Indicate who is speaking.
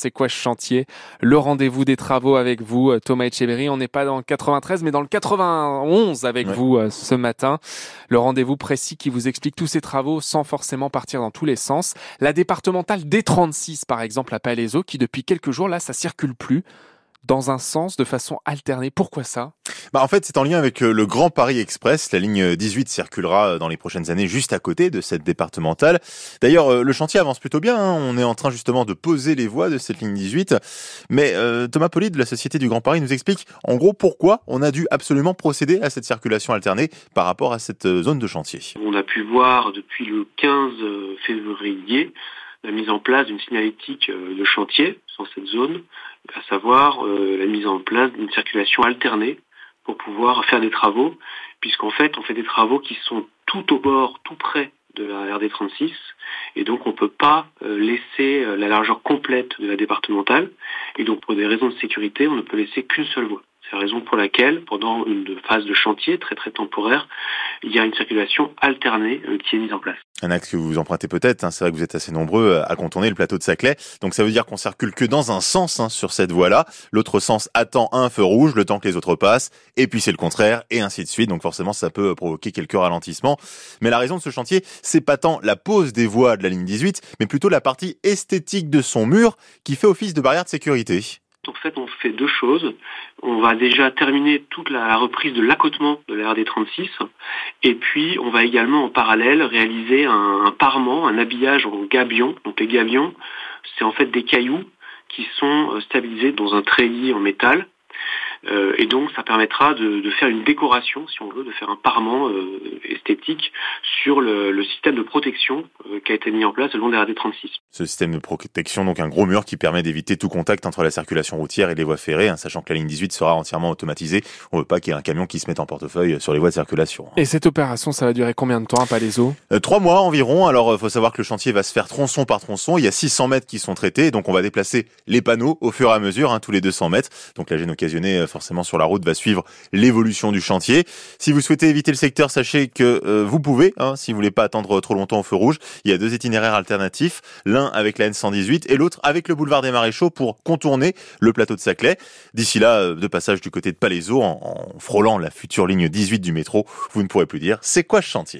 Speaker 1: C'est quoi ce chantier? Le rendez-vous des travaux avec vous, euh, Thomas Etcheberry. On n'est pas dans le 93, mais dans le 91 avec vous euh, ce matin. Le rendez-vous précis qui vous explique tous ces travaux sans forcément partir dans tous les sens. La départementale D36, par exemple, à Palaiso, qui depuis quelques jours, là, ça circule plus dans un sens de façon alternée. Pourquoi ça?
Speaker 2: Bah en fait, c'est en lien avec euh, le Grand Paris Express. La ligne 18 circulera euh, dans les prochaines années juste à côté de cette départementale. D'ailleurs, euh, le chantier avance plutôt bien. Hein. On est en train justement de poser les voies de cette ligne 18. Mais Thomas Poli de la Société du Grand Paris nous explique en gros pourquoi on a dû absolument procéder à cette circulation alternée par rapport à cette zone de chantier.
Speaker 3: On a pu voir depuis le 15 février la mise en place d'une signalétique de chantier sur cette zone, à savoir la mise en place d'une circulation alternée pour pouvoir faire des travaux, puisqu'en fait, on fait des travaux qui sont tout au bord, tout près de la RD36, et donc on ne peut pas euh, laisser euh, la largeur complète de la départementale, et donc pour des raisons de sécurité, on ne peut laisser qu'une seule voie. C'est la raison pour laquelle, pendant une phase de chantier très très temporaire, il y a une circulation alternée euh, qui est mise en place.
Speaker 2: Un axe que vous empruntez peut-être, hein, c'est vrai que vous êtes assez nombreux euh, à contourner le plateau de Saclay, donc ça veut dire qu'on circule que dans un sens hein, sur cette voie-là, l'autre sens attend un feu rouge le temps que les autres passent, et puis c'est le contraire, et ainsi de suite, donc forcément ça peut provoquer quelques ralentissements. Mais la raison de ce chantier, c'est pas tant la pose des voies de la ligne 18, mais plutôt la partie esthétique de son mur qui fait office de barrière de sécurité.
Speaker 3: En fait, on fait deux choses. On va déjà terminer toute la reprise de l'accotement de la RD 36 et puis on va également en parallèle réaliser un, parement, un habillage en gabion. Donc les gabions, c'est en fait des cailloux qui sont euh, stabilisés dans un treillis en métal euh, et donc ça permettra de, faire une décoration, si on veut, de faire un parement euh, esthétique sur le, système de protection euh, qui a été mis en place le long des RD36.
Speaker 2: Ce système de protection, donc un gros mur qui permet d'éviter tout contact entre la circulation routière et les voies ferrées, hein, sachant que la ligne 18 sera entièrement automatisée. On ne veut pas qu'il y ait un camion qui se mette en portefeuille sur les voies de circulation.
Speaker 1: Et cette opération, ça va durer combien de temps à Palaiso
Speaker 2: Trois mois environ. Alors, il faut savoir que le chantier va se faire tronçon par tronçon. Il y a 600 mètres qui sont traités, donc on va déplacer les panneaux au fur et à mesure, hein, tous les 200 mètres. Donc la gêne occasionnée forcément sur la route va suivre l'évolution du chantier. Si vous souhaitez éviter le secteur, sachez que euh, vous pouvez, hein, si vous voulez pas attendre trop longtemps au feu rouge. Il y a deux itinéraires alternatifs, l'un avec la N118 et l'autre avec le boulevard des Maréchaux pour contourner le plateau de Saclay. D'ici là, euh, de passage du côté de Palaiso, en, en frôlant la future ligne 18 du métro, vous ne pourrez plus dire c'est quoi ce chantier